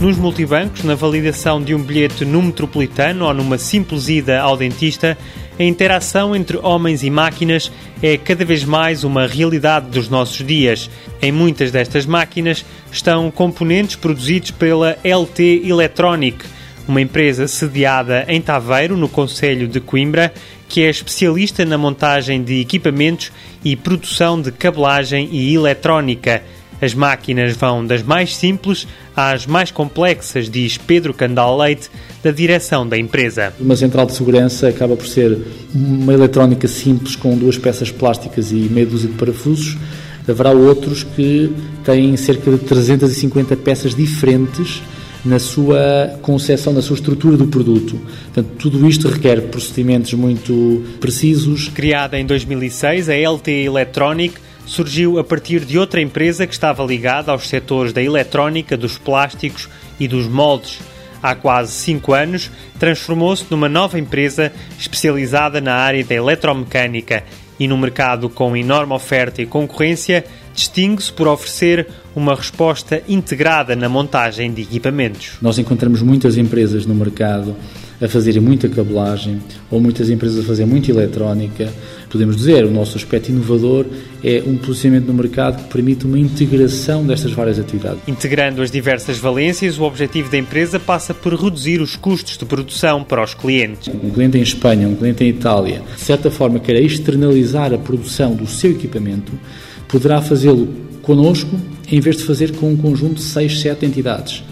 nos multibancos, na validação de um bilhete no metropolitano ou numa simples ida ao dentista, a interação entre homens e máquinas é cada vez mais uma realidade dos nossos dias. Em muitas destas máquinas estão componentes produzidos pela LT Electronic, uma empresa sediada em Taveiro, no Conselho de Coimbra, que é especialista na montagem de equipamentos e produção de cabelagem e eletrónica. As máquinas vão das mais simples às mais complexas, diz Pedro Candal Leite, da direção da empresa. Uma central de segurança acaba por ser uma eletrónica simples com duas peças plásticas e meia dúzia de parafusos. Haverá outros que têm cerca de 350 peças diferentes na sua concepção, na sua estrutura do produto. Portanto, tudo isto requer procedimentos muito precisos. Criada em 2006, a LT Electronic surgiu a partir de outra empresa que estava ligada aos setores da eletrónica, dos plásticos e dos moldes. Há quase cinco anos, transformou-se numa nova empresa especializada na área da eletromecânica e no mercado com enorme oferta e concorrência, distingue-se por oferecer uma resposta integrada na montagem de equipamentos. Nós encontramos muitas empresas no mercado a fazerem muita cabelagem ou muitas empresas a fazer muita eletrónica. Podemos dizer, o nosso aspecto inovador é um posicionamento no mercado que permite uma integração destas várias atividades. Integrando as diversas valências, o objetivo da empresa passa por reduzir os custos de produção para os clientes. Um cliente em Espanha, um cliente em Itália, de certa forma quer externalizar a produção do seu equipamento, poderá fazê-lo connosco em vez de fazer com um conjunto de 6, 7 entidades.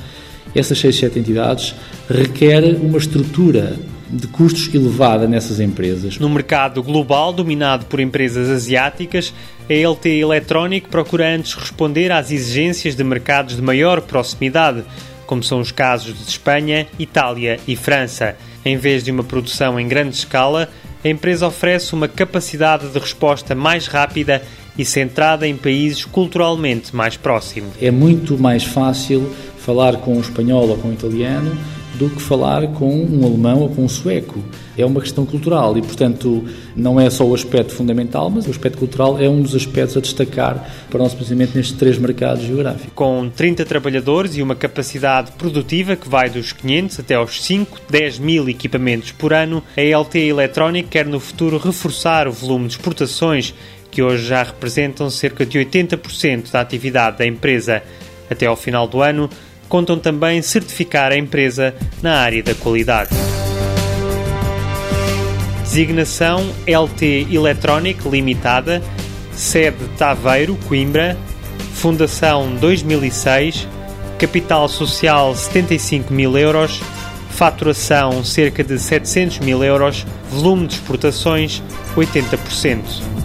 Essas 6, 7 entidades requer uma estrutura de custos elevada nessas empresas. No mercado global, dominado por empresas asiáticas, a LT Electronic procura antes responder às exigências de mercados de maior proximidade, como são os casos de Espanha, Itália e França. Em vez de uma produção em grande escala, a empresa oferece uma capacidade de resposta mais rápida e centrada em países culturalmente mais próximos. É muito mais fácil falar com um espanhol ou com um italiano do que falar com um alemão ou com um sueco. É uma questão cultural e, portanto, não é só o aspecto fundamental, mas o aspecto cultural é um dos aspectos a destacar para o nosso posicionamento nestes três mercados geográficos. Com 30 trabalhadores e uma capacidade produtiva que vai dos 500 até aos 5, 10 mil equipamentos por ano, a LT Electronic quer no futuro reforçar o volume de exportações que hoje já representam cerca de 80% da atividade da empresa. Até ao final do ano, contam também certificar a empresa na área da qualidade. Designação LT Electronic Limitada, sede Taveiro, Coimbra, Fundação 2006, capital social 75 mil euros, faturação cerca de 700 mil euros, volume de exportações 80%.